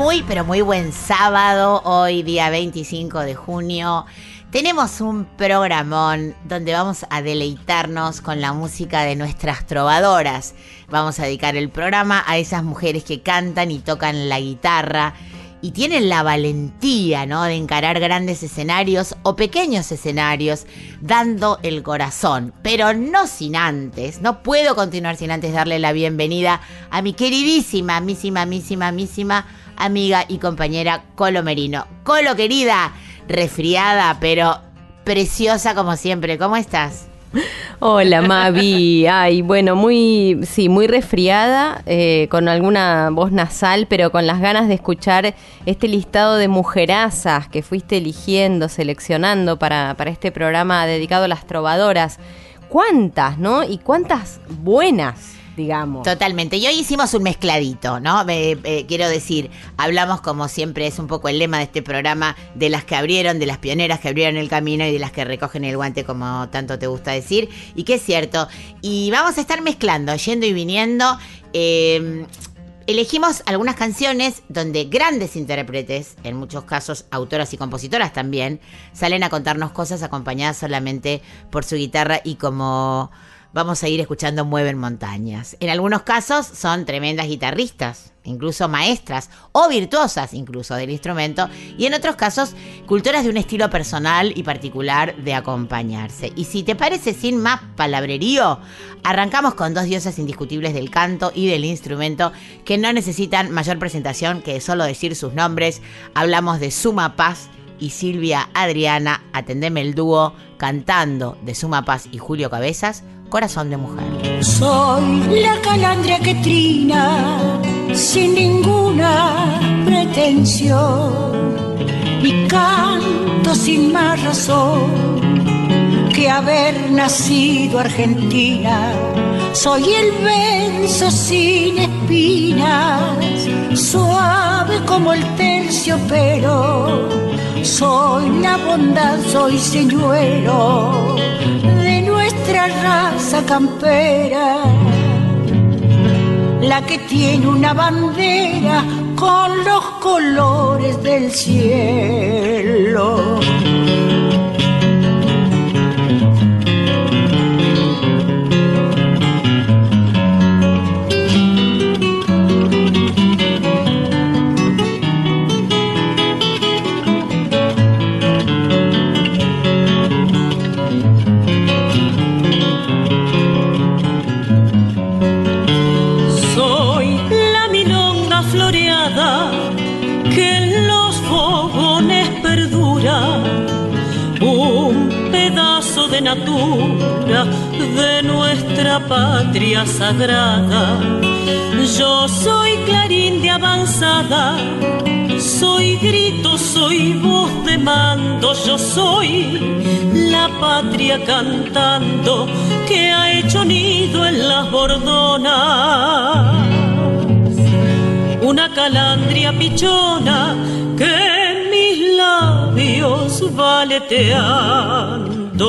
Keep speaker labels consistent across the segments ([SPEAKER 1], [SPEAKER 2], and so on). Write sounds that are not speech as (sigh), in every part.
[SPEAKER 1] Muy, pero muy buen sábado, hoy día 25 de junio. Tenemos un programón donde vamos a deleitarnos con la música de nuestras trovadoras. Vamos a dedicar el programa a esas mujeres que cantan y tocan la guitarra y tienen la valentía, ¿no? De encarar grandes escenarios o pequeños escenarios, dando el corazón. Pero no sin antes, no puedo continuar sin antes darle la bienvenida a mi queridísima, mísima, mísima, mísima amiga y compañera Colo Merino. Colo, querida, resfriada, pero preciosa como siempre. ¿Cómo estás?
[SPEAKER 2] Hola Mavi, ay, bueno, muy, sí, muy resfriada, eh, con alguna voz nasal, pero con las ganas de escuchar este listado de mujerazas que fuiste eligiendo, seleccionando para, para este programa dedicado a las trovadoras. ¿Cuántas, no? Y cuántas buenas, digamos.
[SPEAKER 1] Totalmente. Y hoy hicimos un mezcladito, ¿no? Eh, quiero decir, hablamos como siempre, es un poco el lema de este programa, de las que abrieron, de las pioneras que abrieron el camino y de las que recogen el guante, como tanto te gusta decir. Y que es cierto. Y vamos a estar mezclando, yendo y viniendo. eh, Elegimos algunas canciones donde grandes intérpretes, en muchos casos autoras y compositoras también, salen a contarnos cosas acompañadas solamente por su guitarra y como vamos a ir escuchando mueven montañas. En algunos casos son tremendas guitarristas, incluso maestras o virtuosas incluso del instrumento, y en otros casos cultoras de un estilo personal y particular de acompañarse. Y si te parece sin más palabrerío, arrancamos con dos diosas indiscutibles del canto y del instrumento que no necesitan mayor presentación que solo decir sus nombres. Hablamos de Suma Paz y Silvia Adriana, atendeme el dúo cantando de Suma Paz y Julio Cabezas, Corazón de Mujer.
[SPEAKER 3] Soy la calandria que trina sin ninguna pretensión y canto sin más razón que haber nacido argentina. Soy el verso sin espinas, suave como el terciopelo. Soy la bondad, soy señuelo de nuestra raza campera la que tiene una bandera con los colores del cielo.
[SPEAKER 4] De nuestra patria sagrada. Yo soy clarín de avanzada, soy grito, soy voz de mando, yo soy la patria cantando que ha hecho nido en las bordonas. Una calandria pichona que en mis labios va
[SPEAKER 3] Soy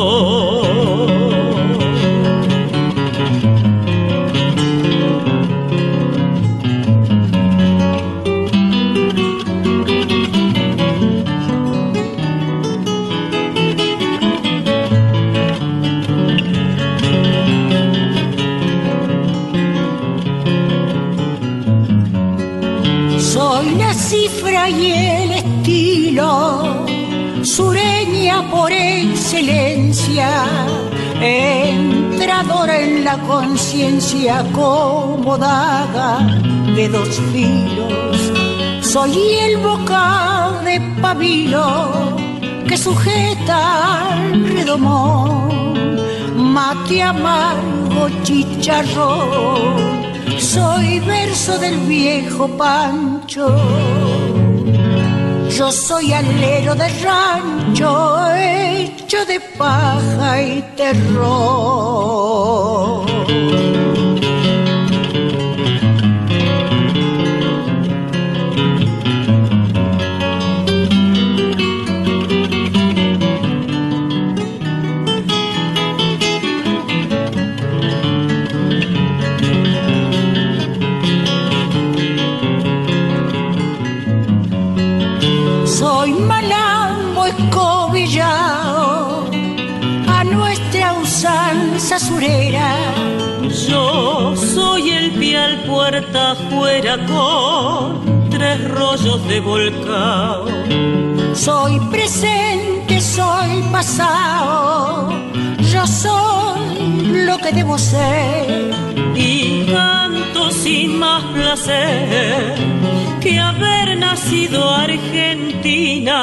[SPEAKER 3] la cifra y el estilo, sureña por excelencia, entradora en la conciencia como daga de dos filos. Soy el boca de pabilo que sujeta al redomón, mate amargo chicharrón soy verso del viejo Pancho. Yo soy alero de rancho, hecho de paja y terror.
[SPEAKER 5] Pial puerta afuera con tres rollos de volcán.
[SPEAKER 3] Soy presente, soy pasado. Yo soy lo que debo ser.
[SPEAKER 5] y canto sin más placer que haber nacido argentina.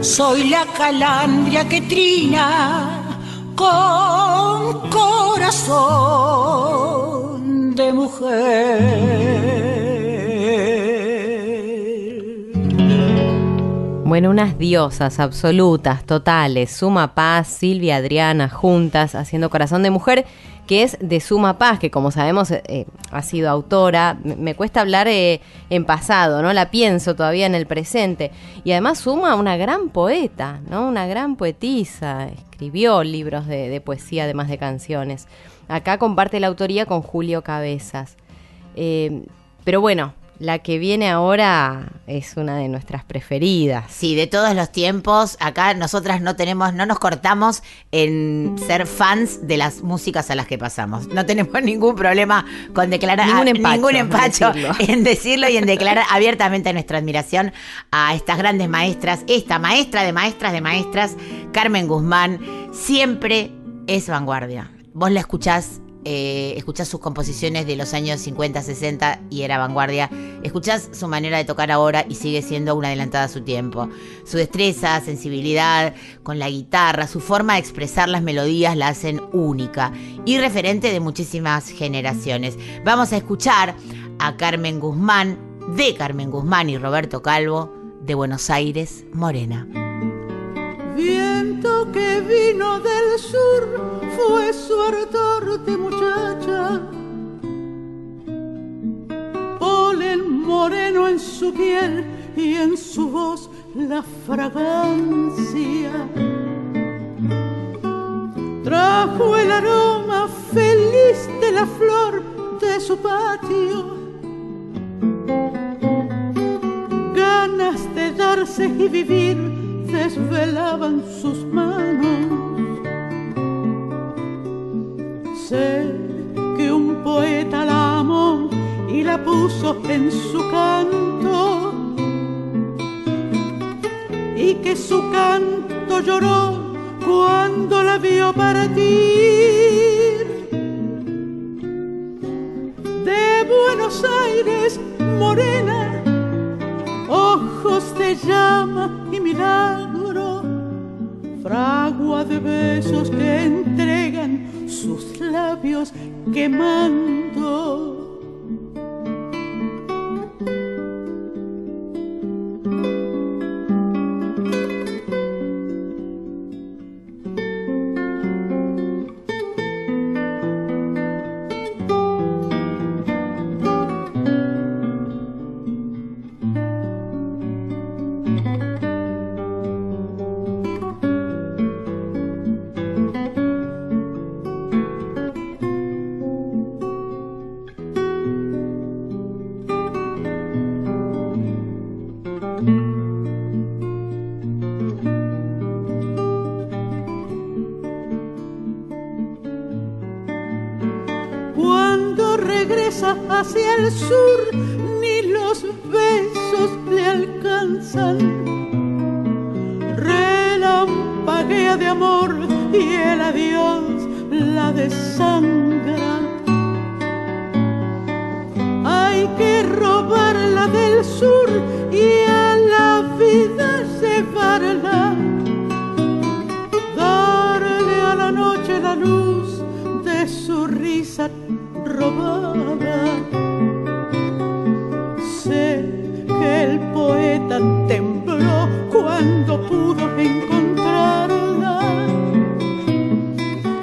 [SPEAKER 3] Soy la calandria que trina con corazón de mujer.
[SPEAKER 2] Bueno, unas diosas absolutas, totales. Suma Paz, Silvia, Adriana, juntas, haciendo Corazón de Mujer, que es de Suma Paz, que como sabemos eh, eh, ha sido autora. Me, cuesta hablar eh, en pasado, ¿no? La pienso todavía en el presente. Y además Suma, una gran poeta, ¿no? Una gran poetisa. Escribió libros de, poesía, además de canciones. Acá comparte la autoría con Julio Cabezas. Pero bueno, la que viene ahora es una de nuestras preferidas.
[SPEAKER 1] Sí, de todos los tiempos, acá nosotras no tenemos, no nos cortamos en ser fans de las músicas a las que pasamos. No tenemos (laughs) ningún problema con declarar
[SPEAKER 2] Ningún empacho,
[SPEAKER 1] ningún
[SPEAKER 2] en
[SPEAKER 1] empacho
[SPEAKER 2] decirlo. (laughs)
[SPEAKER 1] en decirlo y en declarar abiertamente nuestra admiración a estas grandes maestras. Esta maestra de maestras de maestras, Carmen Guzmán, siempre es vanguardia. Vos la escuchás eh, escuchás sus composiciones de los años 50, 60 y era vanguardia. Escuchás su manera de tocar ahora y sigue siendo una adelantada a su tiempo. Su destreza, sensibilidad con la guitarra, su forma de expresar las melodías la hacen única y referente de muchísimas generaciones. Vamos a escuchar a Carmen Guzmán, de Carmen Guzmán y Roberto Calvo, de Buenos Aires, Morena.
[SPEAKER 6] Viento que vino del sur fue su ardor de muchacha. Polen moreno en su piel y en su voz la fragancia. Trajo el aroma feliz de la flor de su patio. Ganas de darse y vivir desvelaban sus manos. Sé que un poeta la amó y la puso en su canto y que su canto lloró cuando la vio partir. De Buenos Aires, morena, ojos de llama y de besos que entregan sus labios quemando. Poeta tembló cuando pudo encontrarla.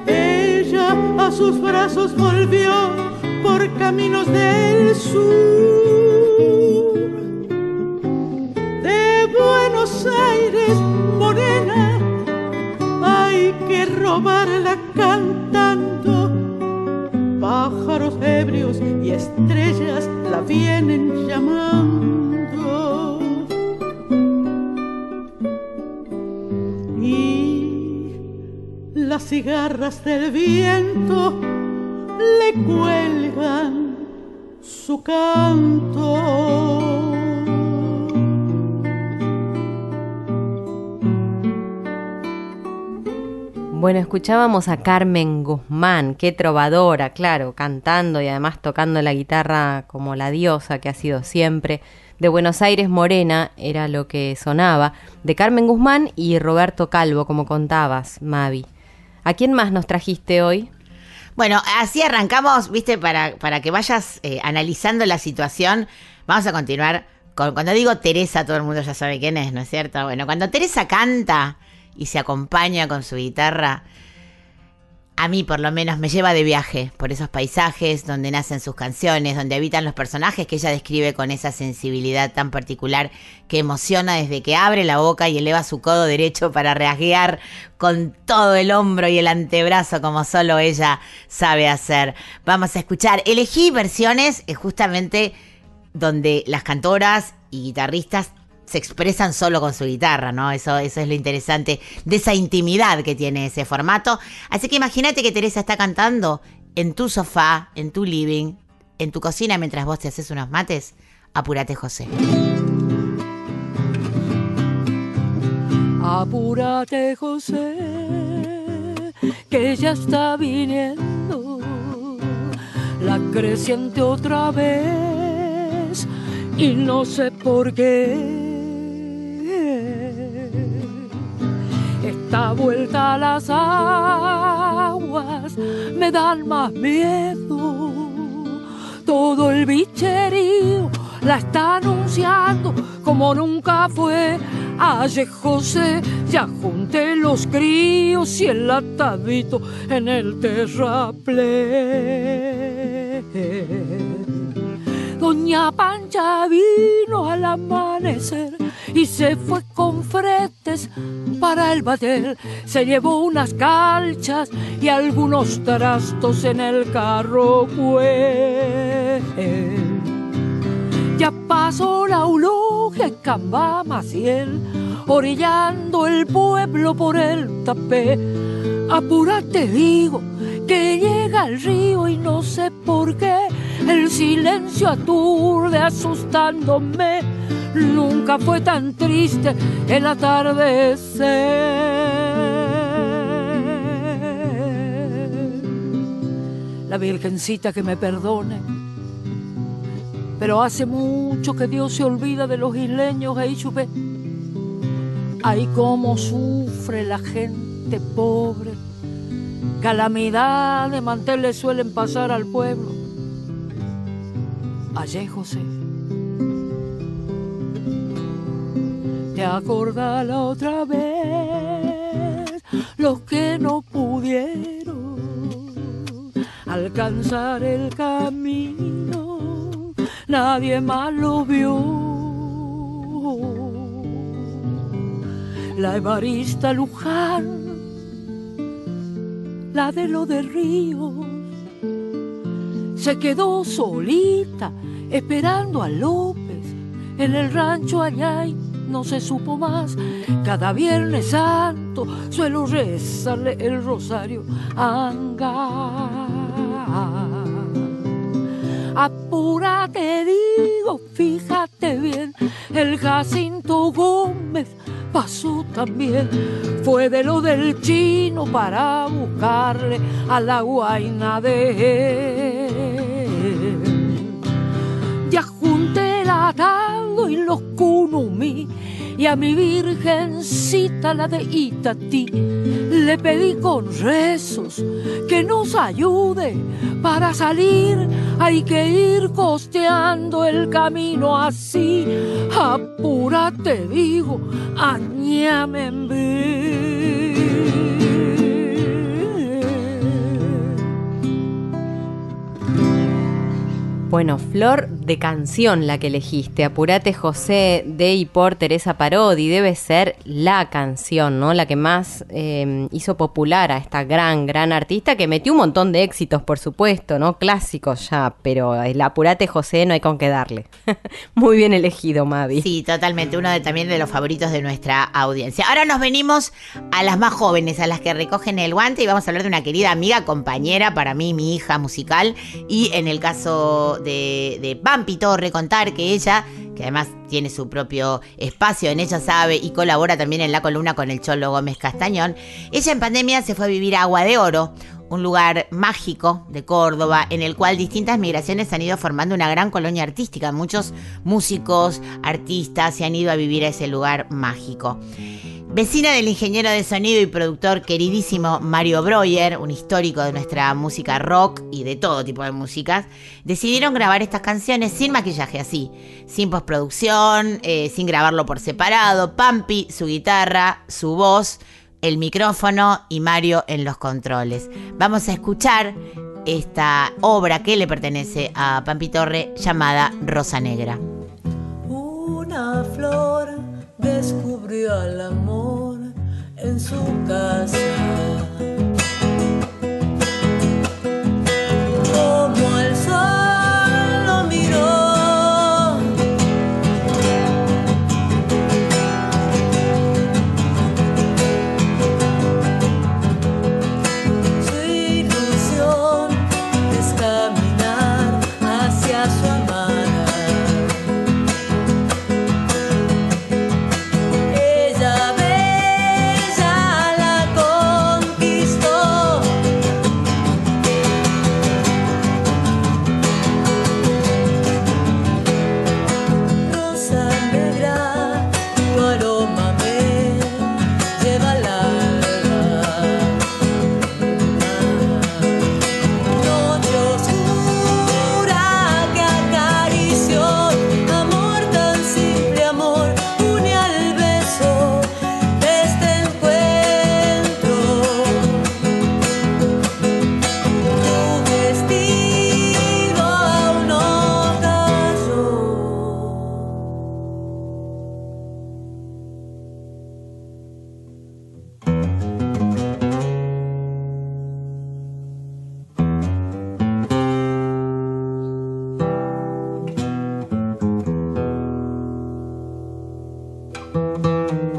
[SPEAKER 6] Ella a sus brazos volvió por caminos del sur. Cigarras del viento le cuelgan su canto.
[SPEAKER 2] Bueno, escuchábamos a Carmen Guzmán, qué trovadora, claro, cantando y además tocando la guitarra como la diosa que ha sido siempre. De Buenos Aires Morena era lo que sonaba, de Carmen Guzmán y Roberto Calvo, como contabas, Mavi. ¿A quién más nos trajiste hoy?
[SPEAKER 1] Bueno, así arrancamos, viste, para, para que vayas eh, analizando la situación. Vamos a continuar con, cuando digo Teresa, todo el mundo ya sabe quién es, ¿no es cierto? Bueno, cuando Teresa canta y se acompaña con su guitarra, a mí por lo menos me lleva de viaje por esos paisajes donde nacen sus canciones, donde habitan los personajes que ella describe con esa sensibilidad tan particular que emociona desde que abre la boca y eleva su codo derecho para rasguear con todo el hombro y el antebrazo como solo ella sabe hacer. Vamos a escuchar, elegí versiones justamente donde las cantoras y guitarristas se expresan solo con su guitarra, ¿no? Eso, eso es lo interesante de esa intimidad que tiene ese formato. Así que imagínate que Teresa está cantando en tu sofá, en tu living, en tu cocina mientras vos te haces unos mates. Apúrate, José.
[SPEAKER 5] Apúrate, José, que ya está viniendo la creciente otra vez y no sé por qué. Esta vuelta las aguas me dan más miedo. Todo el bicherío la está anunciando como nunca fue. Ayer José ya junté los críos y el atadito en el terraplén. Doña Pancha vino al amanecer y se fue con fretes para el bater. Se llevó unas calchas y algunos trastos en el carro. Pues. Ya pasó la eulogia en Camba Maciel, orillando el pueblo por el tapé. Apúrate, digo, que llega el río y no sé por qué. El silencio aturde asustándome. Nunca fue tan triste el atardecer. La Virgencita que me perdone pero hace mucho que Dios se olvida de los isleños, ahí chupé. Ay, cómo sufre la gente pobre. Calamidad de manteles suelen pasar al pueblo. Ayer, José. ¿Te acordás la otra vez? Los que no pudieron alcanzar el camino nadie más lo vio. La Evarista Luján, la de lo de Ríos, se quedó solita esperando a López en el rancho allá y no se supo más. Cada viernes santo suelo rezarle el rosario anga. Apúrate, digo, fíjate bien, el Jacinto Gómez pasó también. Fue de lo del chino para buscarle a la guaina de él. Y los kunumi y a mi virgencita la de Itatí Le pedí con rezos que nos ayude para salir. Hay que ir costeando el camino así. Apúrate, digo, añame en
[SPEAKER 2] Bueno, Flor de canción la que elegiste. Apurate José de y por Teresa Parodi. Debe ser la canción, ¿no? La que más eh, hizo popular a esta gran, gran artista que metió un montón de éxitos, por supuesto, ¿no? Clásicos ya, pero el Apurate José no hay con qué darle. (laughs) Muy bien elegido, Mavi.
[SPEAKER 1] Sí, totalmente. Uno de, también de los favoritos de nuestra audiencia. Ahora nos venimos a las más jóvenes, a las que recogen el guante y vamos a hablar de una querida amiga, compañera, para mí, mi hija musical. Y en el caso de, de Pampi Torre, que ella, que además tiene su propio espacio en Ella Sabe y colabora también en la columna con el Cholo Gómez Castañón, ella en pandemia se fue a vivir a Agua de Oro, un lugar mágico de Córdoba en el cual distintas migraciones han ido formando una gran colonia artística. Muchos músicos, artistas se han ido a vivir a ese lugar mágico. Vecina del ingeniero de sonido y productor queridísimo Mario Breuer, un histórico de nuestra música rock y de todo tipo de músicas, decidieron grabar estas canciones sin maquillaje así, sin postproducción, eh, sin grabarlo por separado. Pampi, su guitarra, su voz, el micrófono y Mario en los controles. Vamos a escuchar esta obra que le pertenece a Pampi Torre llamada Rosa Negra.
[SPEAKER 7] Una flor al amor en su casa. Una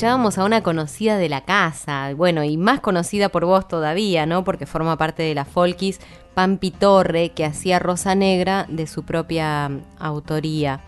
[SPEAKER 2] escuchábamos a una conocida de la casa, bueno, y más conocida por vos todavía, ¿no? Porque forma parte de la Folkis, Pampi Torre, que hacía Rosa Negra de su propia mm, autoría.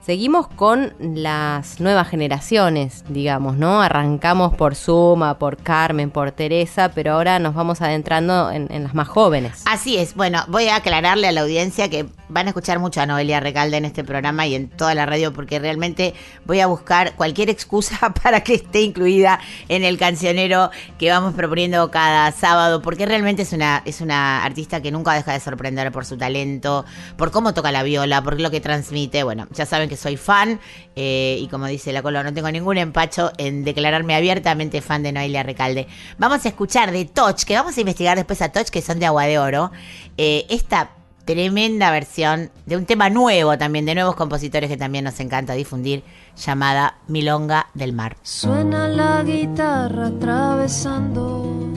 [SPEAKER 2] Seguimos con las nuevas generaciones, digamos, ¿no? Arrancamos por Suma, por Carmen, por Teresa, pero ahora nos vamos adentrando en, en las más jóvenes.
[SPEAKER 1] Así es, bueno, voy a aclararle a la audiencia que van a escuchar mucho a Noelia Recalde en este programa y en toda la radio porque realmente voy a buscar cualquier excusa (laughs) para que esté incluida en el cancionero que vamos proponiendo cada sábado porque realmente es una, es una artista que nunca deja de sorprender por su talento, por cómo toca la viola, por lo que transmite. Bueno, ya saben que soy fan eh, y como dice la Colo, no tengo ningún empacho en declararme abiertamente fan de Noelia Recalde. Vamos a escuchar de Toch, que vamos a investigar después a Toch, que son de Agua de Oro, eh, esta tremenda versión de un tema nuevo también, de nuevos compositores que también nos encanta difundir, llamada Milonga del Mar.
[SPEAKER 8] Suena la guitarra atravesando,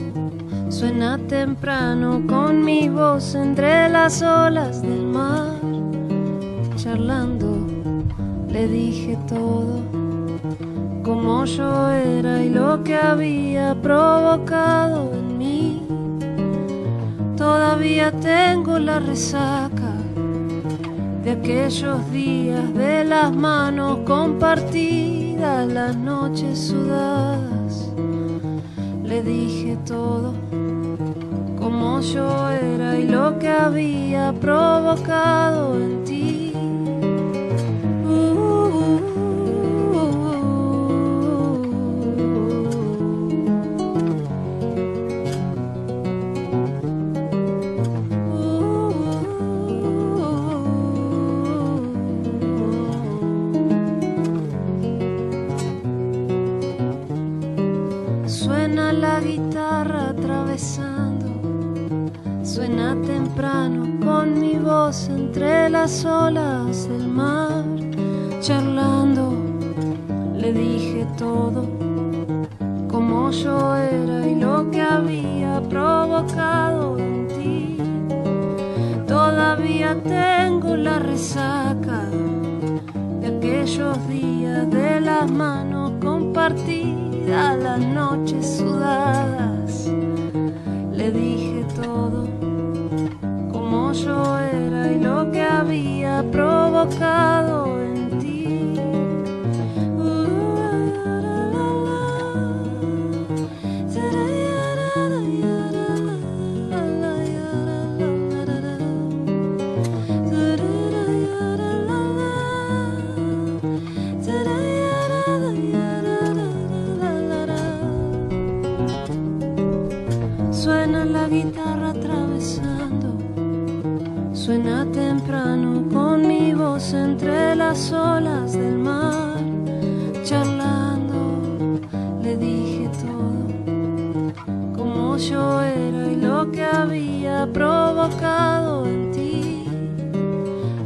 [SPEAKER 8] suena temprano con mi voz entre las olas del mar, charlando, le dije todo, como yo era y lo que había provocado en mí. Todavía tengo la resaca de aquellos días de las manos compartidas, las noches sudadas. Le dije todo como yo era y lo que había provocado en ti. Suena temprano con mi voz entre las olas del mar, charlando, le dije todo, como yo era y lo que había provocado en ti. Todavía tengo la resaca de aquellos días de las manos compartidas, las noches sudadas. Dije todo como yo era y lo que había provocado las olas del mar, charlando, le dije todo, como yo era y lo que había provocado en ti.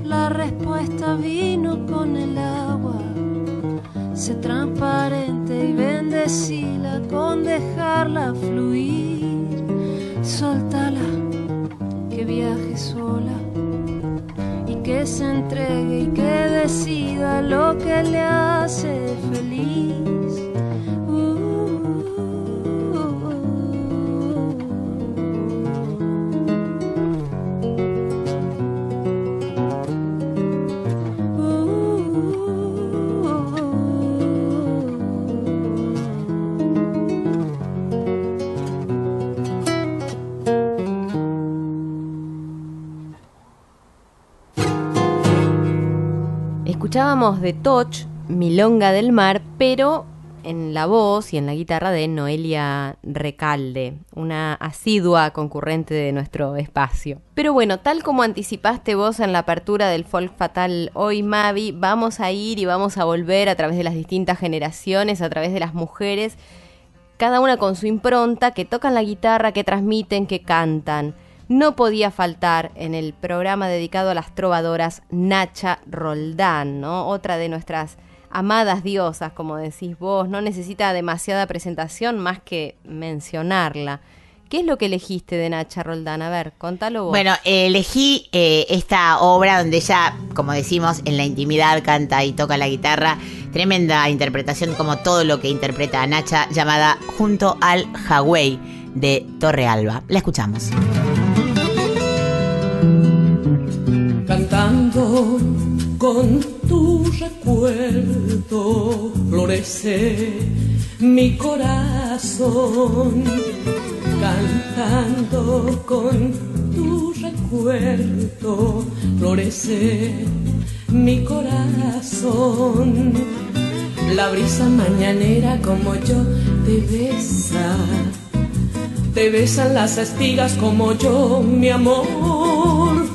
[SPEAKER 8] La respuesta vino con el agua, sé transparente y bendecila con dejarla fluir. Se entregue y que decida lo que le hace.
[SPEAKER 2] Escuchábamos de Toch, Milonga del Mar, pero en la voz y en la guitarra de Noelia Recalde, una asidua concurrente de nuestro espacio. Pero bueno, tal como anticipaste vos en la apertura del Folk Fatal hoy, Mavi, vamos a ir y vamos a volver a través de las distintas generaciones, a través de las mujeres, cada una con su impronta, que tocan la guitarra, que transmiten, que cantan. No podía faltar en el programa dedicado a las trovadoras Nacha Roldán, ¿no? Otra de nuestras amadas diosas, como decís vos, no necesita demasiada presentación más que mencionarla. ¿Qué es lo que elegiste de Nacha Roldán? A ver, contalo vos.
[SPEAKER 1] Bueno, eh, elegí eh, esta obra donde ella, como decimos, en la intimidad canta y toca la guitarra. Tremenda interpretación, como todo lo que interpreta a Nacha, llamada Junto al Hawái de Torre Alba. La escuchamos.
[SPEAKER 9] Cantando con tu recuerdo florece mi corazón cantando con tu recuerdo florece mi corazón la brisa mañanera como yo te besa te besan las espigas como yo, mi amor.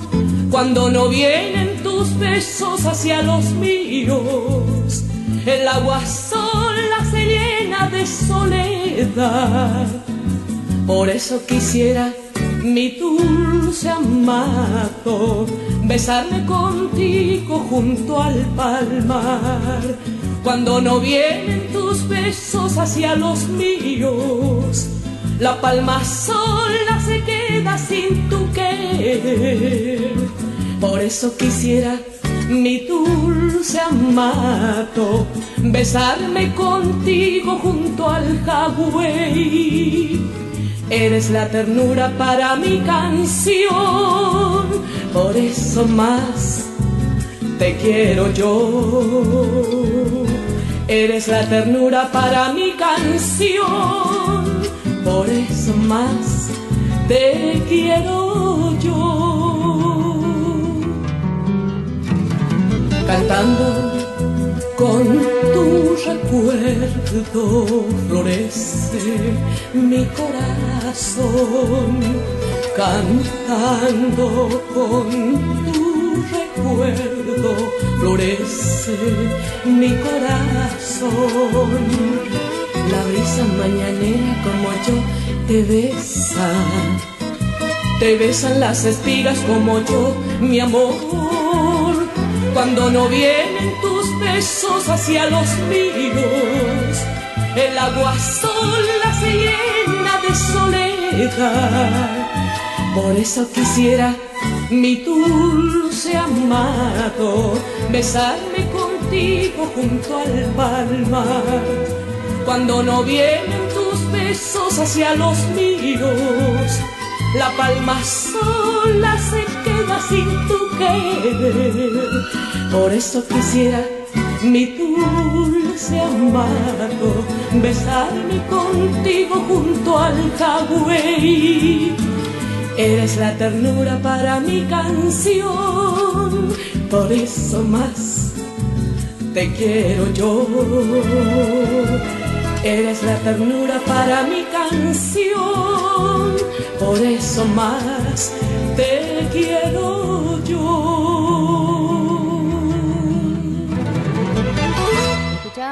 [SPEAKER 9] Cuando no vienen tus besos hacia los míos, el agua sola se llena de soledad. Por eso quisiera mi dulce amado besarme contigo junto al palmar. Cuando no vienen tus besos hacia los míos, la palma sola se queda sin tu querer. Por eso quisiera mi dulce amado besarme contigo junto al Hawái. Eres la ternura para mi canción, por eso más te quiero yo. Eres la ternura para mi canción, por eso más te quiero yo. Cantando con tu recuerdo florece mi corazón, cantando con tu recuerdo florece mi corazón. La brisa mañanera como yo te besa, te besan las espigas como yo, mi amor. Cuando no vienen tus besos hacia los míos, el agua sola se llena de soledad. Por eso quisiera mi dulce amado besarme contigo junto al palmar. Cuando no vienen tus besos hacia los míos, la palma sola se queda sin tu querer. Por eso quisiera mi dulce amado besarme contigo junto al Hawái. Eres la ternura para mi canción, por eso más te quiero yo. Eres la ternura para mi canción, por eso más te quiero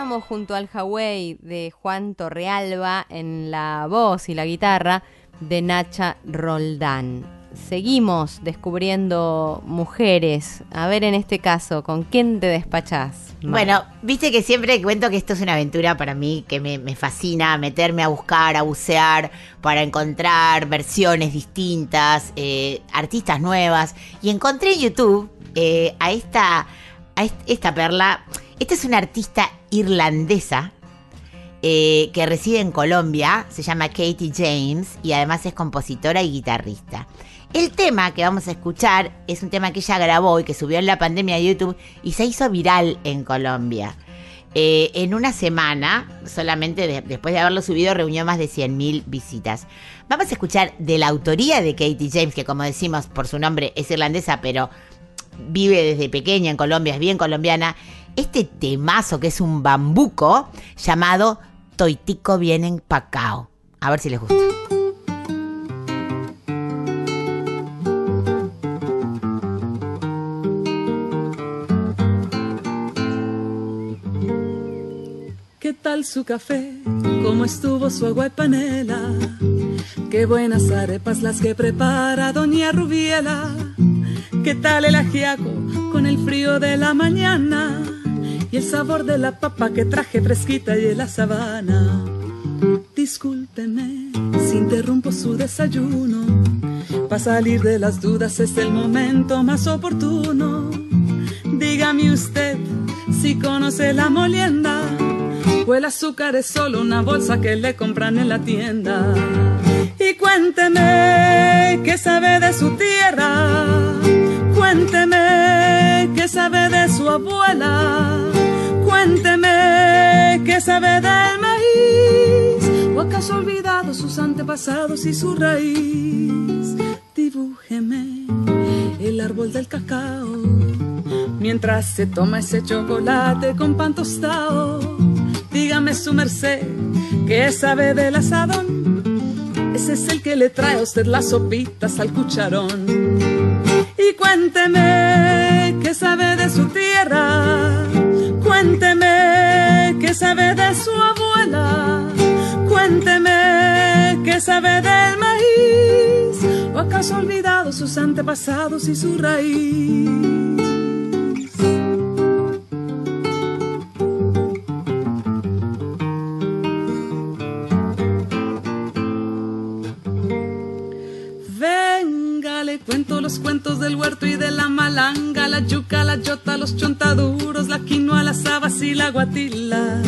[SPEAKER 2] junto al Hawái de Juan Torrealba en la voz y la guitarra de Nacha Roldán. Seguimos descubriendo mujeres. A ver, en este caso, ¿con quién te despachás?
[SPEAKER 1] Bueno, viste que siempre cuento que esto es una aventura para mí que me, me fascina, meterme a buscar, a bucear, para encontrar versiones distintas, eh, artistas nuevas. Y encontré en YouTube eh, a, esta, a est- esta perla. Esta es una artista irlandesa eh, que reside en Colombia, se llama Katie James y además es compositora y guitarrista. El tema que vamos a escuchar es un tema que ella grabó y que subió en la pandemia a YouTube y se hizo viral en Colombia. Eh, en una semana, solamente de- después de haberlo subido, reunió más de 100.000 visitas. Vamos a escuchar de la autoría de Katie James, que como decimos por su nombre es irlandesa, pero vive desde pequeña en Colombia, es bien colombiana, este temazo que es un bambuco llamado Toitico vienen pacao. A ver si les gusta.
[SPEAKER 10] ¿Qué tal su café? ¿Cómo estuvo su agua y panela? Qué buenas arepas las que prepara doña Rubiela. ¿Qué tal el ajiaco con el frío de la mañana? Y el sabor de la papa que traje fresquita y de la sabana. Discúlpeme si interrumpo su desayuno. Para salir de las dudas es el momento más oportuno. Dígame usted si conoce la molienda o el azúcar es solo una bolsa que le compran en la tienda. Y cuénteme qué sabe de su tierra, cuénteme qué sabe de su abuela, cuénteme qué sabe del maíz, o acaso ha olvidado sus antepasados y su raíz. Dibújeme el árbol del cacao, mientras se toma ese chocolate con pan tostado. Dígame su merced, ¿qué sabe del asadón? Ese es el que le trae a usted las sopitas al cucharón. Y cuénteme qué sabe de su tierra. Qué sabe de su abuela. Cuénteme qué sabe del maíz. ¿O acaso ha olvidado sus antepasados y su raíz? Y la guatila.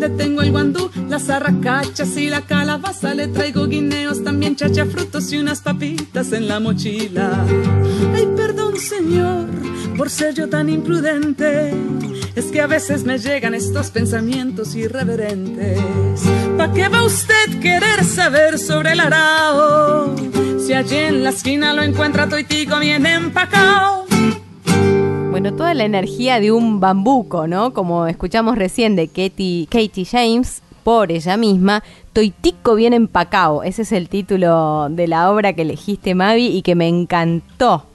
[SPEAKER 10] Le tengo el guandú, las arracachas y la calabaza, le traigo guineos, también chacha, frutos y unas papitas en la mochila. Ay, perdón, señor, por ser yo tan imprudente. Es que a veces me llegan estos pensamientos irreverentes. ¿Pa' qué va usted querer saber sobre el arao? Si allí en la esquina lo encuentra toitico bien empacao.
[SPEAKER 2] Toda la energía de un bambuco, ¿no? Como escuchamos recién de Katie, Katie James, por ella misma, Toitico bien empacao. Ese es el título de la obra que elegiste, Mavi, y que me encantó.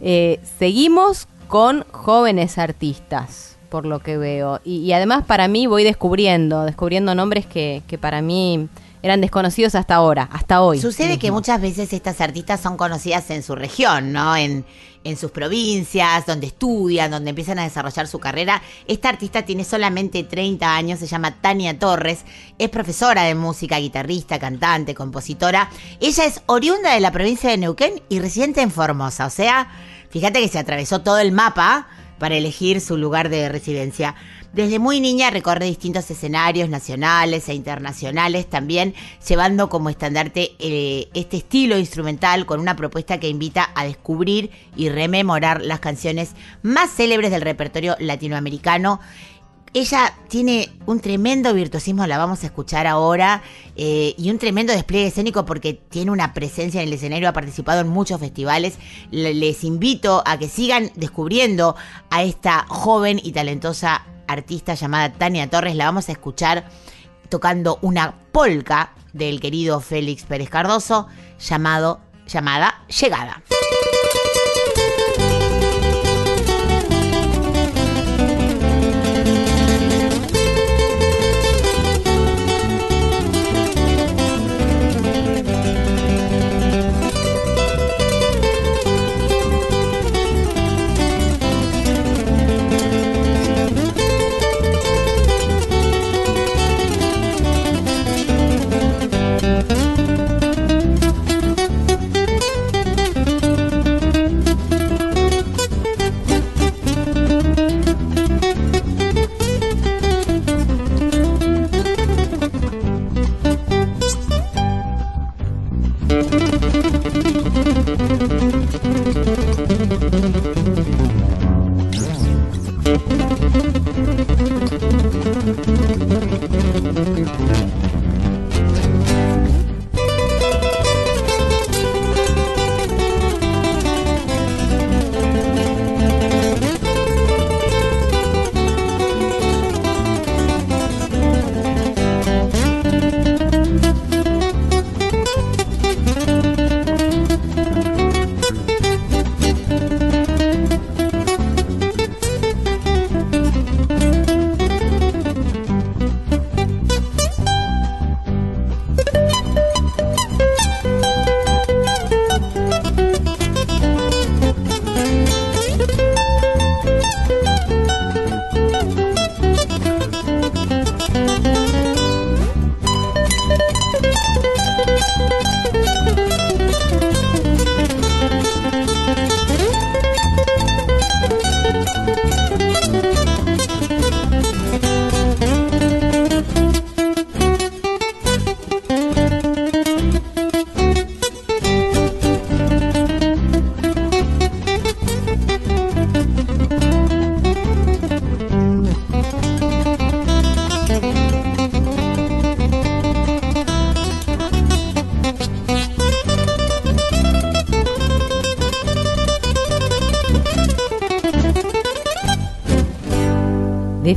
[SPEAKER 2] Eh, seguimos con jóvenes artistas, por lo que veo. Y, y además para mí voy descubriendo, descubriendo nombres que, que para mí eran desconocidos hasta ahora, hasta hoy.
[SPEAKER 1] Sucede que muchas veces estas artistas son conocidas en su región, ¿no? En, en sus provincias, donde estudian, donde empiezan a desarrollar su carrera. Esta artista tiene solamente 30 años, se llama Tania Torres, es profesora de música, guitarrista, cantante, compositora. Ella es oriunda de la provincia de Neuquén y residente en Formosa, o sea, fíjate que se atravesó todo el mapa para elegir su lugar de residencia. Desde muy niña recorre distintos escenarios nacionales e internacionales, también llevando como estandarte eh, este estilo instrumental con una propuesta que invita a descubrir y rememorar las canciones más célebres del repertorio latinoamericano. Ella tiene un tremendo virtuosismo, la vamos a escuchar ahora, eh, y un tremendo despliegue escénico porque tiene una presencia en el escenario, ha participado en muchos festivales. Le- Les invito a que sigan descubriendo a esta joven y talentosa artista llamada Tania Torres. La vamos a escuchar tocando una polca del querido Félix Pérez Cardoso llamado, llamada Llegada.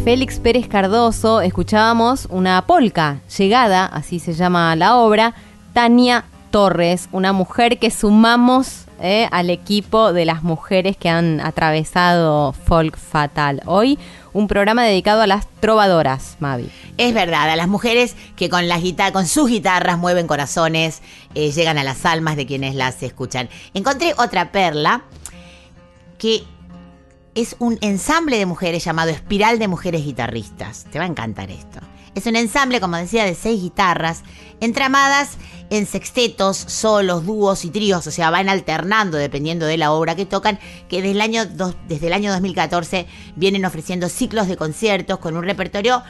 [SPEAKER 2] Félix Pérez Cardoso escuchábamos una polca, llegada, así se llama la obra, Tania Torres, una mujer que sumamos eh, al equipo de las mujeres que han atravesado Folk Fatal. Hoy un programa dedicado a las trovadoras, Mavi.
[SPEAKER 1] Es verdad, a las mujeres que con, con sus guitarras mueven corazones, eh, llegan a las almas de quienes las escuchan. Encontré otra perla que es un ensamble de mujeres llamado Espiral de Mujeres Guitarristas. Te va a encantar esto. Es un ensamble, como decía, de seis guitarras, entramadas en sextetos, solos, dúos y tríos, o sea, van alternando dependiendo de la obra que tocan, que desde el año, desde el año 2014 vienen ofreciendo ciclos de conciertos con un repertorio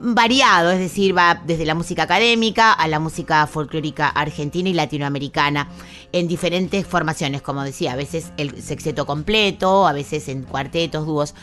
[SPEAKER 1] variado, es decir, va desde la música académica a la música folclórica argentina y latinoamericana, en diferentes formaciones, como decía, a veces el sexteto completo, a veces en cuartetos, dúos.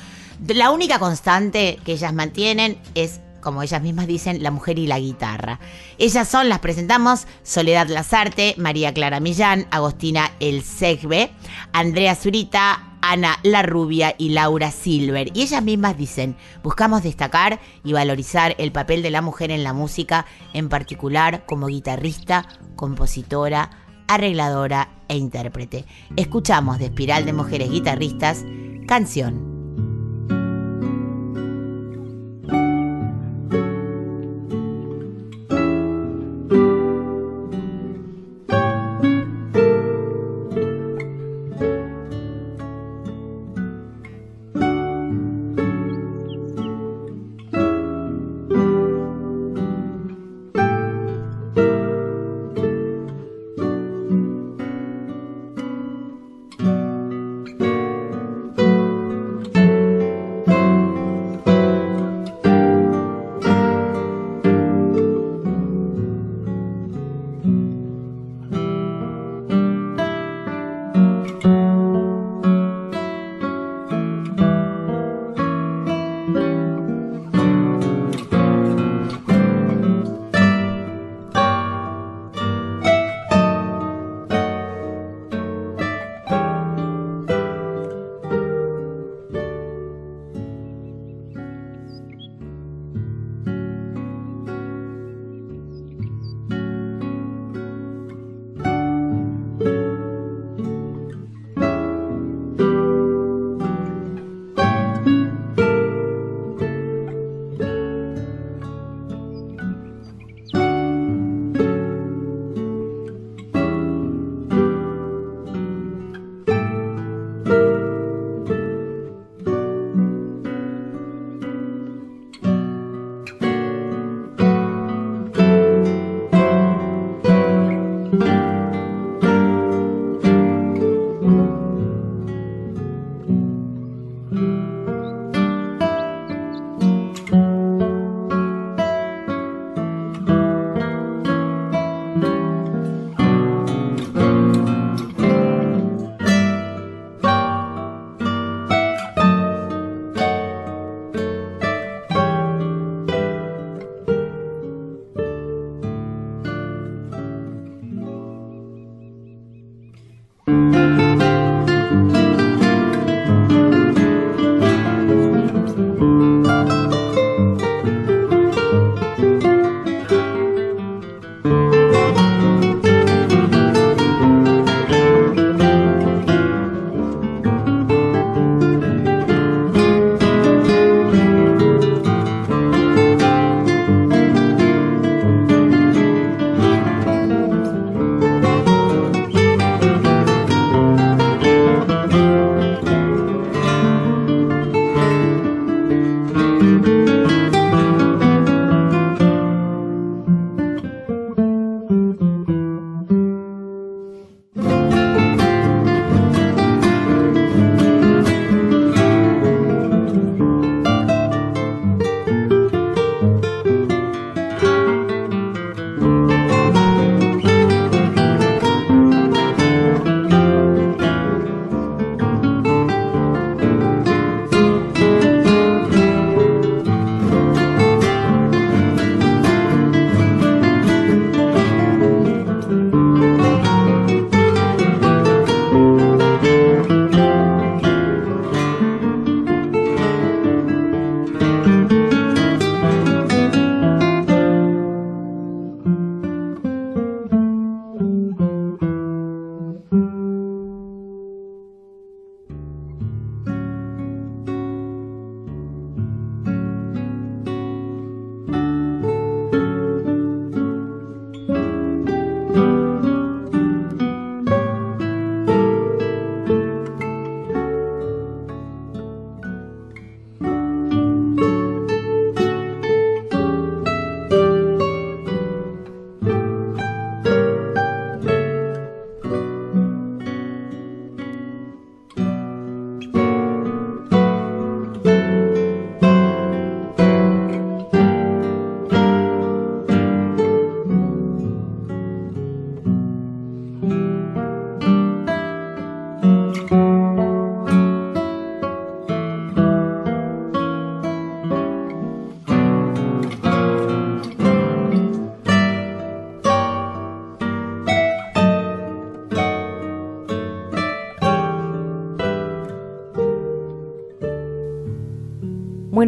[SPEAKER 1] La única constante que ellas mantienen es, como ellas mismas dicen, la mujer y la guitarra. Ellas son, las presentamos, Soledad Lazarte, María Clara Millán, Agostina El Segbe, Andrea Zurita, Ana La Rubia y Laura Silver. Y ellas mismas dicen, buscamos destacar y valorizar el papel de la mujer en la música, en particular como guitarrista, compositora, arregladora e intérprete. Escuchamos de Espiral de Mujeres Guitarristas, canción.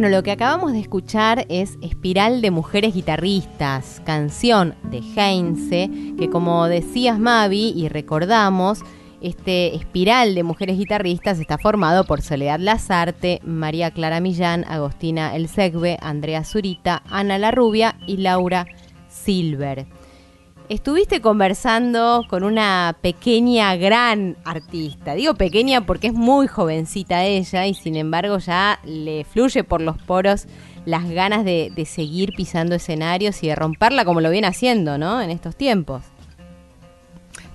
[SPEAKER 2] Bueno, lo que acabamos de escuchar es Espiral de Mujeres Guitarristas, canción de Heinze, que como decías Mavi y recordamos, este espiral de mujeres guitarristas está formado por Soledad Lazarte, María Clara Millán, Agostina El Segbe, Andrea Zurita, Ana La Rubia y Laura Silver. Estuviste conversando con una pequeña gran artista. Digo pequeña porque es muy jovencita ella y sin embargo ya le fluye por los poros las ganas de, de seguir pisando escenarios y de romperla como lo viene haciendo, ¿no? En estos tiempos.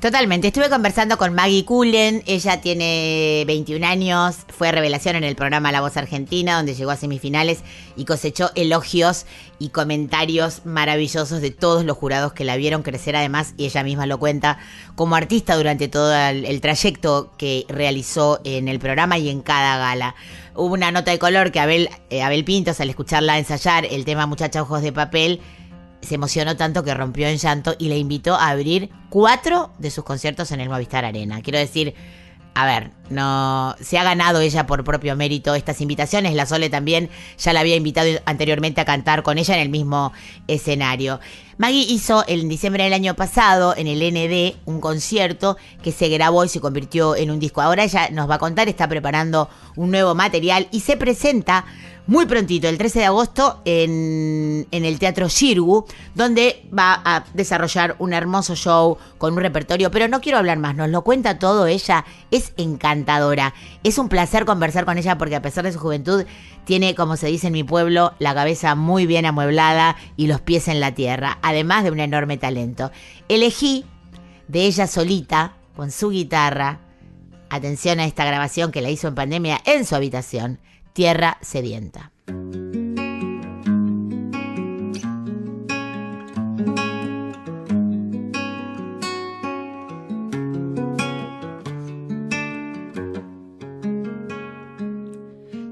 [SPEAKER 1] Totalmente. Estuve conversando con Maggie Cullen. Ella tiene 21 años. Fue revelación en el programa La Voz Argentina, donde llegó a semifinales y cosechó elogios y comentarios maravillosos de todos los jurados que la vieron crecer, además, y ella misma lo cuenta, como artista durante todo el, el trayecto que realizó en el programa y en cada gala. Hubo una nota de color que Abel, eh, Abel Pintos, al escucharla ensayar el tema Muchacha Ojos de Papel, se emocionó tanto que rompió en llanto y le invitó a abrir cuatro de sus conciertos en el Movistar Arena. Quiero decir, a ver, no se ha ganado ella por propio mérito estas invitaciones. La Sole también ya la había invitado anteriormente a cantar con ella en el mismo escenario. Maggie hizo en diciembre del año pasado en el ND un concierto que se grabó y se convirtió en un disco. Ahora ella nos va a contar, está preparando un nuevo material y se presenta muy prontito, el 13 de agosto, en, el Teatro Shirgu, donde va a desarrollar un hermoso show con un repertorio, pero no quiero hablar más, nos lo cuenta todo ella, es encantadora, es un placer conversar con ella porque a pesar de su juventud tiene, como se dice en mi pueblo, la cabeza muy bien amueblada y los pies en la tierra, además de un enorme talento. Elegí de ella solita, con su guitarra, atención a esta grabación que la hizo en pandemia en su habitación, Tierra Sedienta.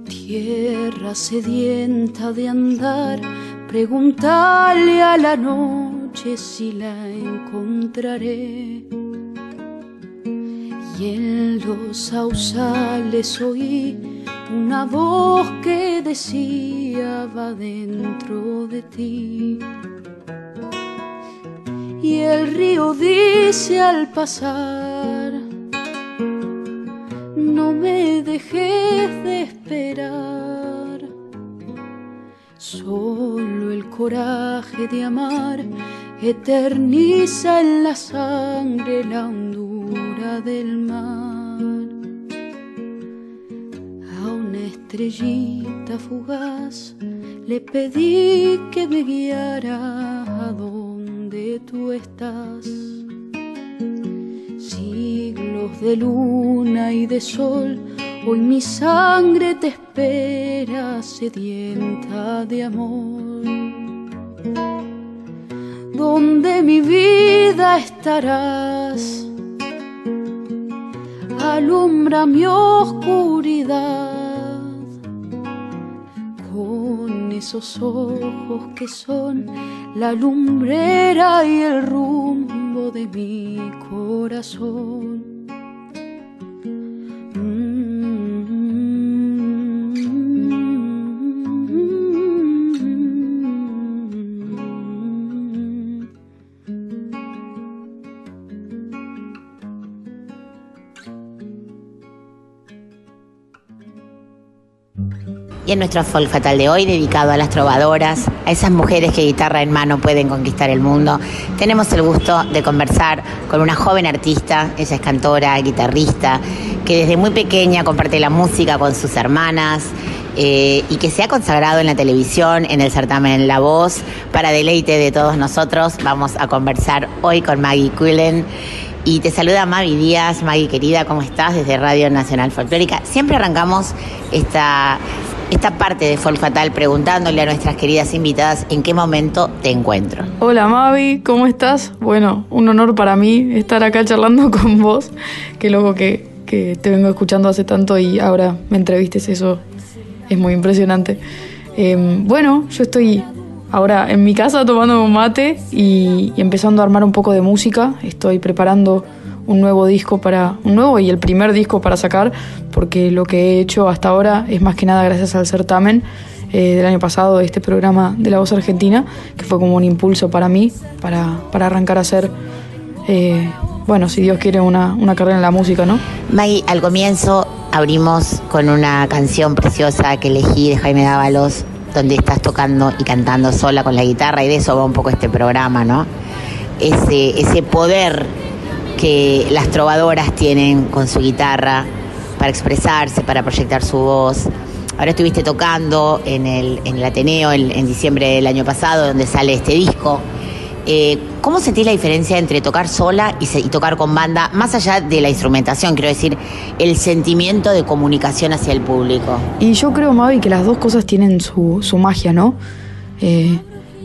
[SPEAKER 11] Tierra sedienta de andar, preguntarle a la noche si la encontraré. En los sausales oí una voz que decía va dentro de ti. Y el río dice al pasar, no me dejes de esperar. Solo el coraje de amar eterniza en la sangre la hondura del mar. A una estrellita fugaz le pedí que me guiara a donde tú estás. Siglos de luna y de sol, hoy mi sangre te espera sedienta de amor. Donde mi vida estarás, alumbra mi oscuridad con esos ojos que son la lumbrera y el rumbo de mi corazón.
[SPEAKER 1] Y en nuestro folk fatal de hoy, dedicado a las trovadoras, a esas mujeres que guitarra en mano pueden conquistar el mundo, tenemos el gusto de conversar con una joven artista, ella es cantora, guitarrista, que desde muy pequeña comparte la música con sus hermanas eh, y que se ha consagrado en la televisión, en el certamen La Voz, para deleite de todos nosotros. Vamos a conversar hoy con Maggie Cullen. Y te saluda Mavi Díaz, Maggie querida, ¿cómo estás? Desde Radio Nacional Folclórica. Siempre arrancamos esta, esta parte de Folk Fatal preguntándole a nuestras queridas invitadas en qué momento te encuentro.
[SPEAKER 12] Hola Mavi, ¿cómo estás? Bueno, un honor para mí estar acá charlando (laughs) con vos. Qué loco que, que te vengo escuchando hace tanto y ahora me entrevistes, eso es muy impresionante. Eh, bueno, yo estoy ahora en mi casa tomando un mate y, empezando a armar un poco de música. Estoy preparando un nuevo disco para. un nuevo y el primer disco para sacar, porque lo que he hecho hasta ahora es más que nada gracias al certamen. eh, del año pasado de este programa de La Voz Argentina, que fue como un impulso para mí, para, para arrancar a hacer, eh, bueno, si Dios quiere, una, una carrera en la música, ¿no?
[SPEAKER 1] Maggie, al comienzo abrimos con una canción preciosa que elegí de Jaime Dávalos, donde estás tocando y cantando sola con la guitarra, y de eso va un poco este programa, ¿no? Ese, ese poder que las trovadoras tienen con su guitarra para expresarse, para proyectar su voz. Ahora estuviste tocando en el, en el Ateneo en, diciembre del año pasado, donde sale este disco. Eh, ¿Cómo sentís la diferencia entre tocar sola y tocar con banda, más allá de la instrumentación, quiero decir, el sentimiento de comunicación hacia el público?
[SPEAKER 12] Y yo creo, Mavi, que las dos cosas tienen su, su magia, ¿no? Eh,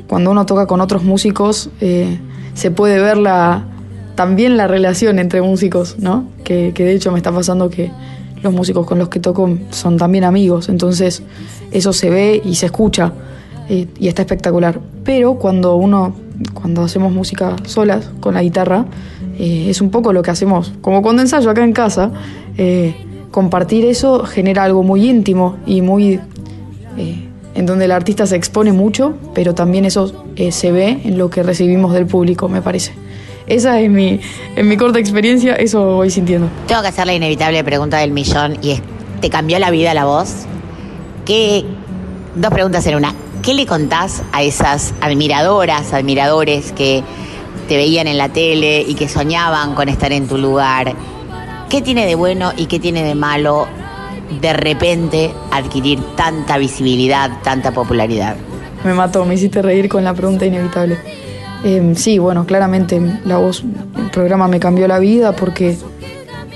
[SPEAKER 12] cuando uno toca con otros músicos, eh, se puede ver la, también la relación entre músicos, ¿no? Que, que de hecho me está pasando que los músicos con los que toco son también amigos, entonces eso se ve y se escucha eh, y está espectacular. Pero cuando uno, cuando hacemos música solas con la guitarra, eh, es un poco lo que hacemos, como cuando ensayo acá en casa, eh, compartir eso genera algo muy íntimo y muy en donde el artista se expone mucho, pero también eso se ve en lo que recibimos del público, me parece. Esa es mi, en mi corta experiencia, eso voy sintiendo.
[SPEAKER 1] Tengo que hacer la inevitable pregunta del millón y es, ¿te cambió la vida la voz? ¿Qué, dos preguntas en una. ¿Qué le contás a esas admiradoras, admiradores que te veían en la tele y que soñaban con estar en tu lugar? ¿Qué tiene de bueno y qué tiene de malo de repente adquirir tanta visibilidad, tanta popularidad?
[SPEAKER 12] Me mató, me hiciste reír con la pregunta inevitable. Eh, sí, bueno, claramente la voz, el programa me cambió la vida porque,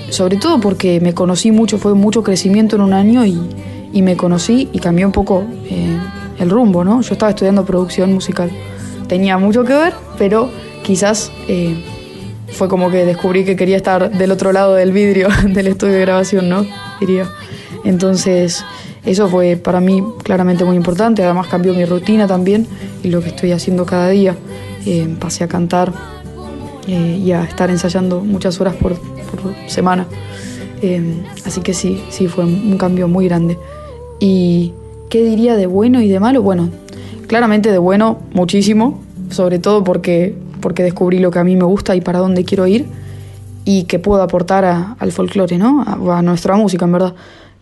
[SPEAKER 12] sobre todo porque me conocí mucho, fue mucho crecimiento en un año y, y me conocí y cambió un poco eh, el rumbo, ¿no? Yo estaba estudiando producción musical. Tenía mucho que ver, pero quizás eh, fue como que descubrí que quería estar del otro lado del vidrio (laughs) del estudio de grabación, ¿no? Diría. Entonces, eso fue para mí claramente muy importante. Además, cambió mi rutina también y lo que estoy haciendo cada día. Eh, pasé a cantar eh, y a estar ensayando muchas horas por, por semana. Eh, así que sí, sí, fue un cambio muy grande. ¿Y qué diría de bueno y de malo? Bueno, claramente de bueno muchísimo, sobre todo porque, porque descubrí lo que a mí me gusta y para dónde quiero ir y que puedo aportar a- al folclore, ¿no? A, a nuestra música, en verdad.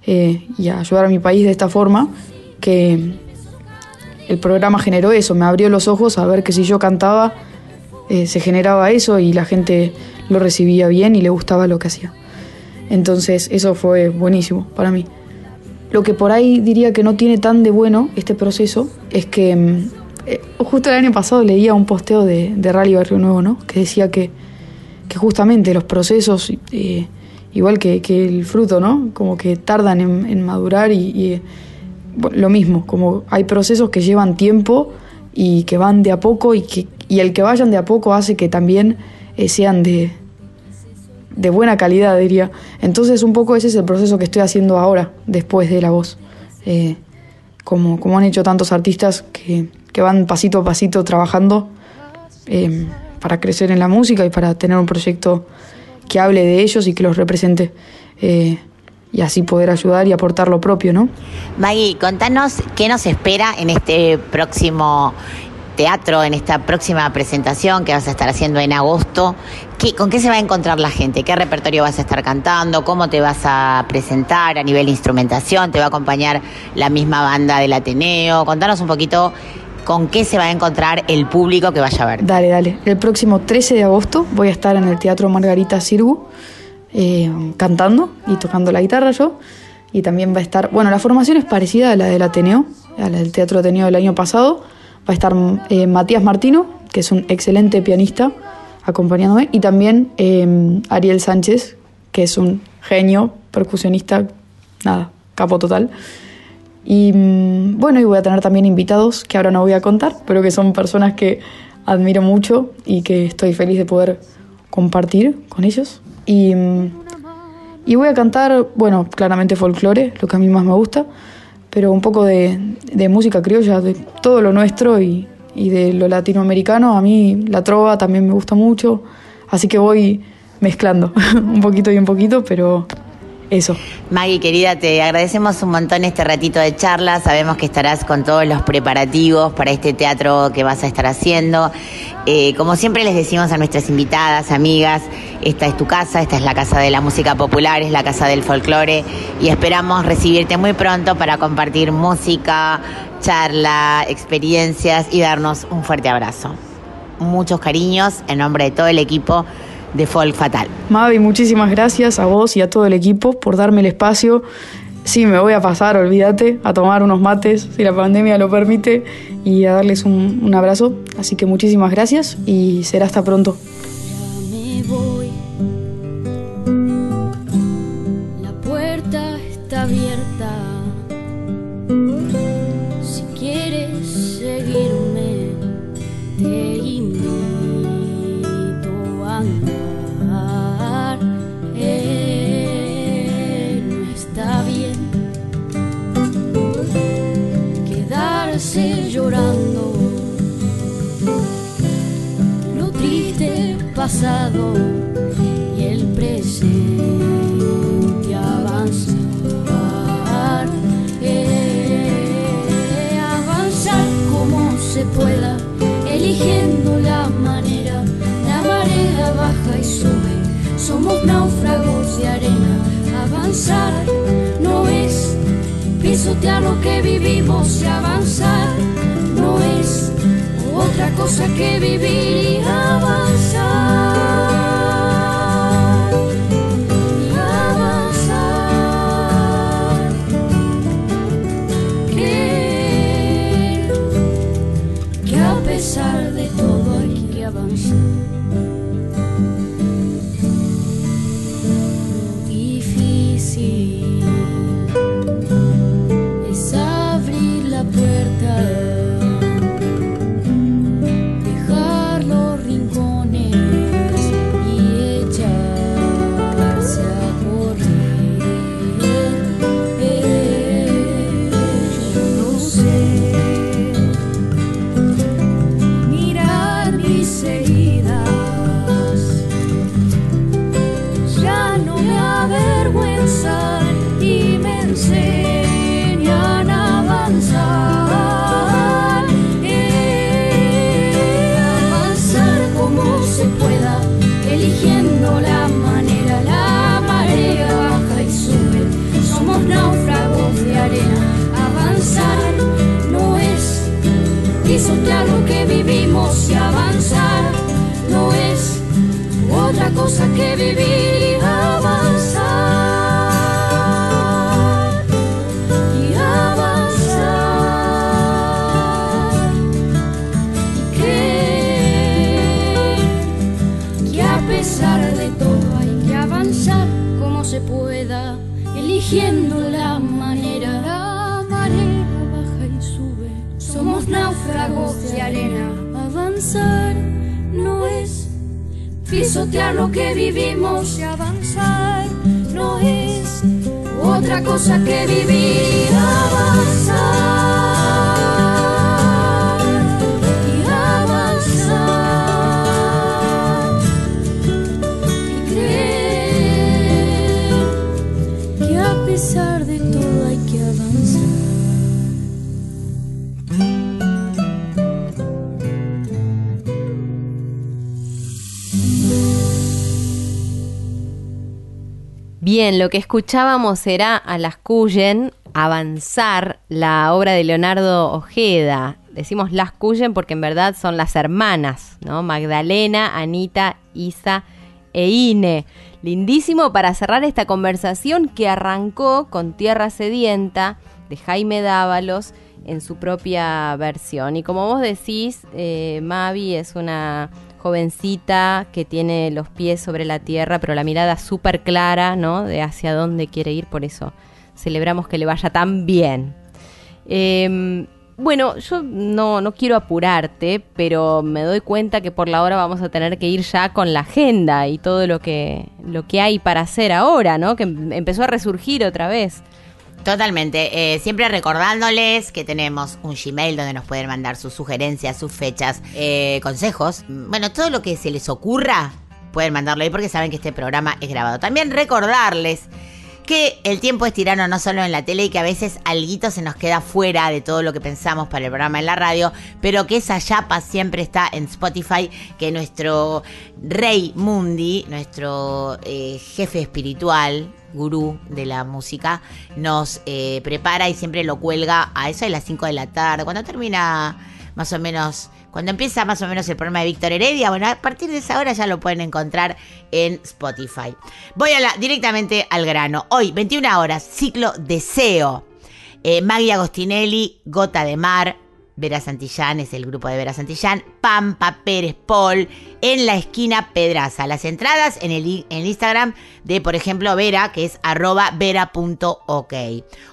[SPEAKER 12] Eh, y a ayudar a mi país de esta forma, que el programa generó eso, me abrió los ojos a ver que si yo cantaba, eh, se generaba eso y la gente lo recibía bien y le gustaba lo que hacía. Entonces eso fue buenísimo para mí. Lo que por ahí diría que no tiene tan de bueno este proceso es que mm, eh, justo el año pasado leía un posteo de, de Rally Barrio Nuevo, ¿no? Que decía que, justamente los procesos, eh, igual que, el fruto, ¿no? Como que tardan en, madurar y, lo mismo, como hay procesos que llevan tiempo y que van de a poco y, que, y el que vayan de a poco hace que también eh, sean de, de buena calidad, diría. Entonces, un poco ese es el proceso que estoy haciendo ahora, después de la voz. Eh, como, como han hecho tantos artistas que, que van pasito a pasito trabajando eh, para crecer en la música y para tener un proyecto que hable de ellos y que los represente. eh, y así poder ayudar y aportar lo propio, ¿no?
[SPEAKER 1] Maggie, contanos qué nos espera en este próximo teatro, en esta próxima presentación que vas a estar haciendo en agosto. ¿Qué- ¿Con qué se va a encontrar la gente? ¿Qué repertorio vas a estar cantando? ¿Cómo te vas a presentar a nivel de instrumentación? ¿Te va a acompañar la misma banda del Ateneo? Contanos un poquito con qué se va a encontrar el público que vaya a ver.
[SPEAKER 12] Dale, dale. El próximo 13 de agosto voy a estar en el Teatro Margarita Sirgu eh, cantando y tocando la guitarra yo. Y también va a estar, bueno, la formación es parecida a la del Ateneo, a la del Teatro Ateneo del año pasado. Va a estar eh, Matías Martino, que es un excelente pianista, acompañándome, y también eh, Ariel Sánchez, que es un genio, percusionista, nada, capo total. Y mm, bueno, y voy a tener también invitados que ahora no voy a contar, pero que son personas que admiro mucho y que estoy feliz de poder compartir con ellos. Y, y voy a cantar, bueno, claramente folclore, lo que a mí más me gusta, pero un poco de, de música criolla, de todo lo nuestro y, y de lo latinoamericano. A mí la trova también me gusta mucho, así que voy mezclando (laughs) un poquito y un poquito, pero Eso.
[SPEAKER 1] Maggie, querida, te agradecemos un montón este ratito de charla. Sabemos que estarás con todos los preparativos para este teatro que vas a estar haciendo. Eh, como siempre les decimos a nuestras invitadas, amigas, esta es tu casa, esta es la casa de la música popular, es la casa del folclore y esperamos recibirte muy pronto para compartir música, charla, experiencias y darnos un fuerte abrazo. Muchos cariños en nombre de todo el equipo de Folk Fatal.
[SPEAKER 12] Mavi, muchísimas gracias a vos y a todo el equipo por darme el espacio. Sí, me voy a pasar, olvídate, a tomar unos mates, si la pandemia lo permite, y a darles un, un abrazo. Así que muchísimas gracias y será hasta pronto.
[SPEAKER 11] me voy. La puerta está abierta. Cosa que vivir pisotear lo que vivimos y avanzar no es otra cosa que vivir pisotear lo que vivimos y avanzar no es otra cosa que vivir avanzar
[SPEAKER 2] Bien, lo que escuchábamos era a las Cuyen avanzar la obra de Leonardo Ojeda. Decimos las Cuyen porque en verdad son las hermanas, ¿no? Magdalena, Anita, Isa e Ine. Lindísimo para cerrar esta conversación que arrancó con Tierra Sedienta de Jaime Dávalos en su propia versión. Y como vos decís, eh, Mavi es una jovencita que tiene los pies sobre la tierra, pero la mirada súper clara, ¿no? De hacia dónde quiere ir, por eso celebramos que le vaya tan bien. Eh, bueno, yo no, no quiero apurarte, pero me doy cuenta que por la hora vamos a tener que ir ya con la agenda y todo lo que, lo que hay para hacer ahora, ¿no? Que em- empezó a resurgir otra vez.
[SPEAKER 1] Totalmente. Eh, siempre recordándoles que tenemos un Gmail donde nos pueden mandar sus sugerencias, sus fechas, eh, consejos. Bueno, todo lo que se les ocurra, pueden mandarlo ahí porque saben que este programa es grabado. También recordarles que el tiempo es tirano no solo en la tele y que a veces alguito se nos queda fuera de todo lo que pensamos para el programa en la radio, pero que esa yapa siempre está en Spotify, que nuestro rey Mundi, nuestro eh, jefe espiritual, gurú de la música, nos eh, prepara y siempre lo cuelga a eso de las 5 de la tarde, cuando termina más o menos, cuando empieza más o menos el programa de Víctor Heredia, bueno, a partir de esa hora ya lo pueden encontrar en Spotify. Voy a la, directamente al grano. Hoy, 21 horas, ciclo Deseo. Eh, Maggie Agostinelli, Gota de Mar, Vera Santillán es el grupo de Vera Santillán, Pampa Pérez Paul, en la esquina Pedraza. Las entradas en el, en Instagram de, por ejemplo, Vera, que es arroba vera.ok.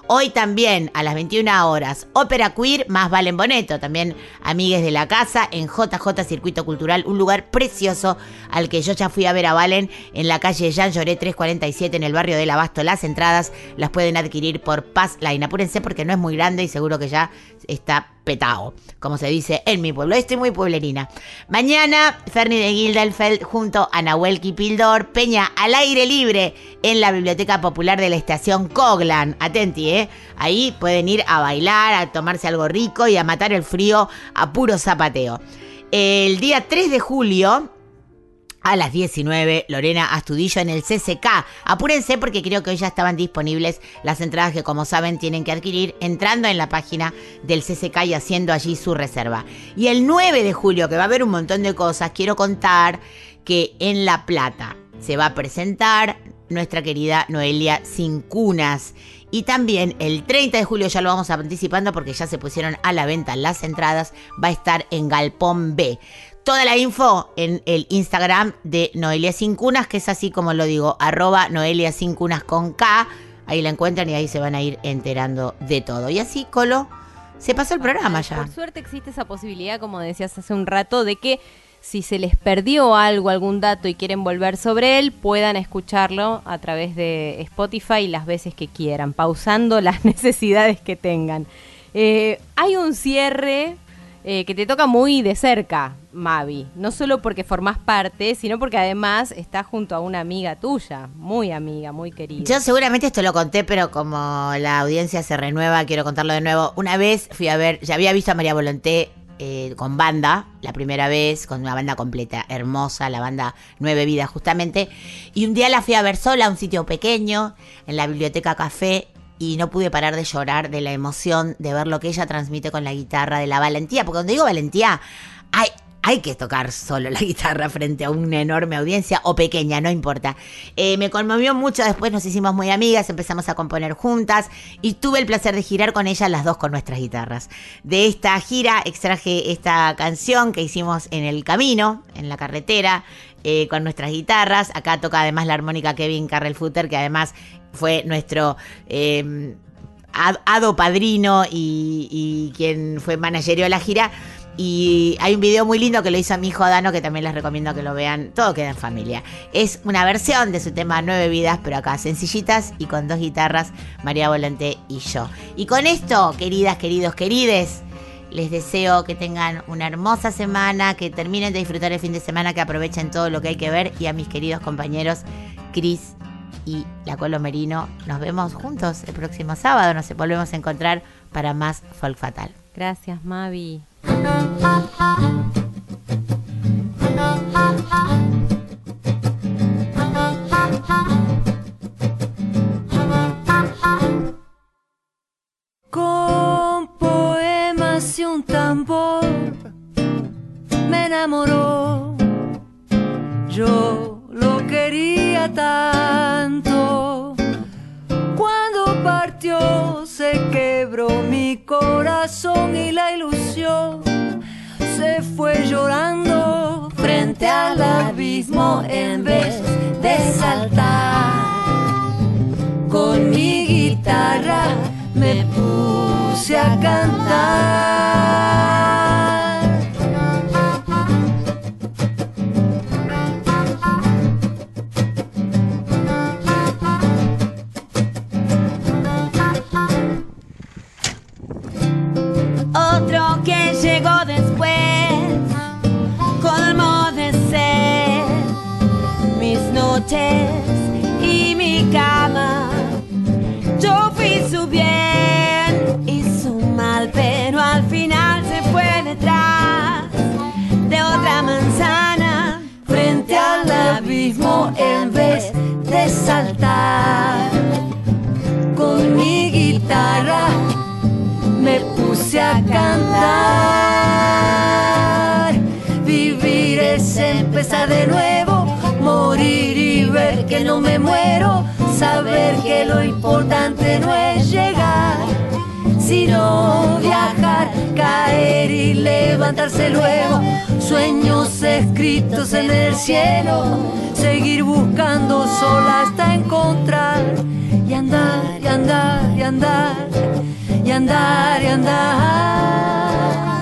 [SPEAKER 1] Hoy también a las 21 horas, Ópera Queer más Valen Boneto, también amigues de la casa en JJ Circuito Cultural, un lugar precioso al que yo ya fui a ver a Valen en la calle Jean Lloré 347 en el barrio del Abasto. Las entradas las pueden adquirir por Paz Line. Apúrense porque no es muy grande y seguro que ya está petao, como se dice en mi pueblo. Estoy muy pueblerina. Mañana, Ferni de Gildelfeld junto a Nahuel Kipildor, Peña al aire libre en la Biblioteca Popular de la Estación Coglan. Atenti, ¿eh? Ahí pueden ir a bailar, a tomarse algo rico y a matar el frío a puro zapateo. El día 3 de julio, a las 19, Lorena Astudillo en el CCK. Apúrense porque creo que hoy ya estaban disponibles las entradas que como saben tienen que adquirir entrando en la página del CCK y haciendo allí su reserva. Y el 9 de julio, que va a haber un montón de cosas, quiero contar que en La Plata se va a presentar nuestra querida Noelia Sin Cunas. Y también el 30 de julio, ya lo vamos anticipando porque ya se pusieron a la venta las entradas, va a estar en Galpón B. Toda la info en el Instagram de Noelia Sin Cunas, que es así como lo digo, arroba Noelia Sin Cunas con K. Ahí la encuentran y ahí se van a ir enterando de todo. Y así, Colo, se pasó el programa ya.
[SPEAKER 2] Por suerte existe esa posibilidad, como decías hace un rato, de que si se les perdió algo, algún dato y quieren volver sobre él, puedan escucharlo a través de Spotify las veces que quieran, pausando las (laughs) necesidades que tengan. Eh, hay un cierre eh, que te toca muy de cerca, Mavi. No solo porque formás parte, sino porque además estás junto a una amiga tuya, muy amiga, muy querida.
[SPEAKER 1] Yo seguramente esto lo conté, pero como la audiencia se renueva, quiero contarlo de nuevo. Una vez fui a ver, ya había visto a María Volonté eh, con banda, la primera vez, con una banda completa, hermosa, la banda Nueve Vidas justamente. Y un día la fui a ver sola a un sitio pequeño, en la biblioteca Café, y no pude parar de llorar de la emoción de ver lo que ella transmite con la guitarra, de la valentía, porque cuando digo valentía, hay, hay que tocar solo la (laughs) guitarra frente a una enorme audiencia o pequeña, no importa. Eh, me conmovió mucho, después nos hicimos muy amigas, empezamos a componer juntas y tuve el placer de girar con ella las dos con nuestras guitarras. De esta gira extraje esta canción que hicimos en el camino, en la carretera, eh, con nuestras guitarras. Acá toca además la armónica Kevin Carrelfutter, que además fue nuestro... eh, ad- Ado Padrino y, y quien fue managerio de la gira. Y hay un video muy lindo que lo hizo mi hijo Dano, que también les recomiendo que lo vean. Todo queda en familia. Es una versión de su tema Nueve Vidas, pero acá sencillitas y con dos guitarras, María Volante y yo. Y con esto, queridas, queridos, querides, les deseo que tengan una hermosa semana, que terminen de disfrutar el fin de semana, que aprovechen todo lo que hay que ver. Y a mis queridos compañeros, Cris y la Colo Merino, nos vemos juntos el próximo sábado. Nos volvemos a encontrar para más Folk Fatal.
[SPEAKER 2] Gracias, Mavi.
[SPEAKER 7] En vez de saltar. Con mi guitarra me puse a cantar.
[SPEAKER 13] Otro que llegó
[SPEAKER 7] en vez de saltar. Con mi guitarra me puse a cantar. Vivir es empezar de nuevo, morir y ver que no me muero, saber que lo importante no es llegar, sino viajar, caer y levantarse luego. Sueños escritos en el cielo, seguir buscando sola hasta encontrar y andar y andar y andar y andar y andar.